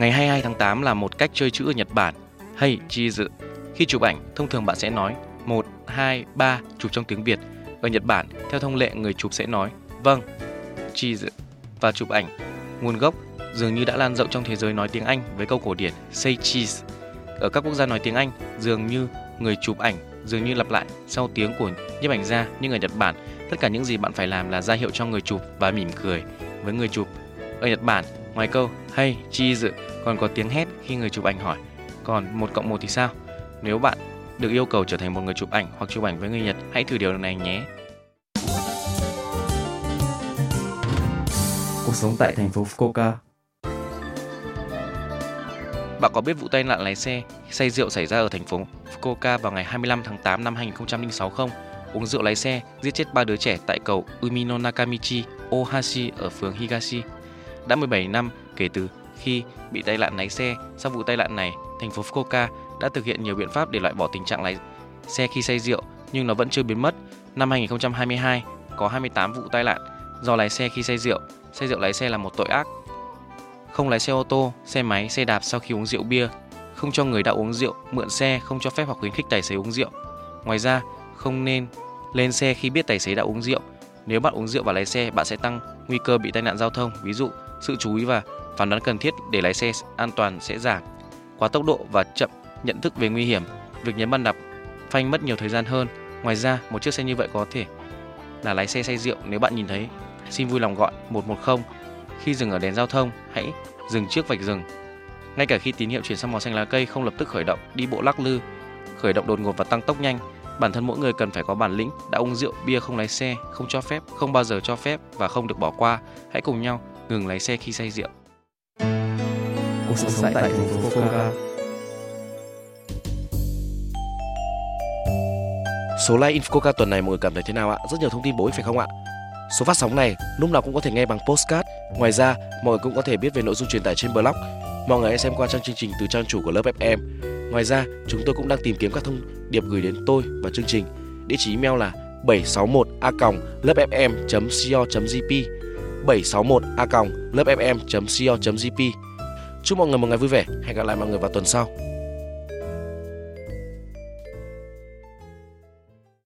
Ngày 22 tháng 8 là một cách chơi chữ ở Nhật Bản. Hey, chi dự. Khi chụp ảnh, thông thường bạn sẽ nói 1, 2, 3 chụp trong tiếng Việt. Ở Nhật Bản, theo thông lệ người chụp sẽ nói vâng, chi dự và chụp ảnh. Nguồn gốc dường như đã lan rộng trong thế giới nói tiếng Anh với câu cổ điển say cheese. Ở các quốc gia nói tiếng Anh, dường như người chụp ảnh dường như lặp lại sau tiếng của nhiếp ảnh gia nhưng ở Nhật Bản, tất cả những gì bạn phải làm là ra hiệu cho người chụp và mỉm cười với người chụp. Ở Nhật Bản, ngoài câu hey cheese còn có tiếng hét khi người chụp ảnh hỏi còn một cộng một thì sao? Nếu bạn được yêu cầu trở thành một người chụp ảnh hoặc chụp ảnh với người Nhật, hãy thử điều này nhé. Cuộc sống tại thành phố Fukuoka Bạn có biết vụ tai nạn lái xe say rượu xảy ra ở thành phố Fukuoka vào ngày 25 tháng 8 năm 2006 không? Uống rượu lái xe giết chết ba đứa trẻ tại cầu Umino Nakamichi, Ohashi ở phường Higashi. Đã 17 năm kể từ khi bị tai nạn lái xe, sau vụ tai nạn này, thành phố Fukuoka đã thực hiện nhiều biện pháp để loại bỏ tình trạng lái xe khi say rượu nhưng nó vẫn chưa biến mất. Năm 2022 có 28 vụ tai nạn do lái xe khi say rượu. Say rượu lái xe là một tội ác. Không lái xe ô tô, xe máy, xe đạp sau khi uống rượu bia, không cho người đã uống rượu mượn xe, không cho phép hoặc khuyến khích tài xế uống rượu. Ngoài ra, không nên lên xe khi biết tài xế đã uống rượu. Nếu bạn uống rượu và lái xe, bạn sẽ tăng nguy cơ bị tai nạn giao thông. Ví dụ, sự chú ý và phán đoán cần thiết để lái xe an toàn sẽ giảm. Quá tốc độ và chậm nhận thức về nguy hiểm, việc nhấn bàn đạp phanh mất nhiều thời gian hơn. Ngoài ra, một chiếc xe như vậy có thể là lái xe say rượu nếu bạn nhìn thấy, xin vui lòng gọi 110. Khi dừng ở đèn giao thông, hãy dừng trước vạch dừng. Ngay cả khi tín hiệu chuyển sang màu xanh lá cây không lập tức khởi động, đi bộ lắc lư, khởi động đột ngột và tăng tốc nhanh. Bản thân mỗi người cần phải có bản lĩnh, đã uống rượu, bia không lái xe, không cho phép, không bao giờ cho phép và không được bỏ qua. Hãy cùng nhau ngừng lái xe khi say rượu. Sống tại thành phố Fukuoka Số like Infoca tuần này mọi người cảm thấy thế nào ạ? Rất nhiều thông tin bổ ích phải không ạ? Số phát sóng này lúc nào cũng có thể nghe bằng postcard. Ngoài ra, mọi người cũng có thể biết về nội dung truyền tải trên blog. Mọi người hãy xem qua trang chương trình từ trang chủ của lớp FM. Ngoài ra, chúng tôi cũng đang tìm kiếm các thông điệp gửi đến tôi và chương trình. Địa chỉ email là 761a.lớpfm.co.jp 761a.lớpfm.co.jp Chúc mọi người một ngày vui vẻ. Hẹn gặp lại mọi người vào tuần sau.